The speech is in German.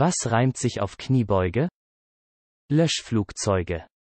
Was reimt sich auf Kniebeuge? Löschflugzeuge.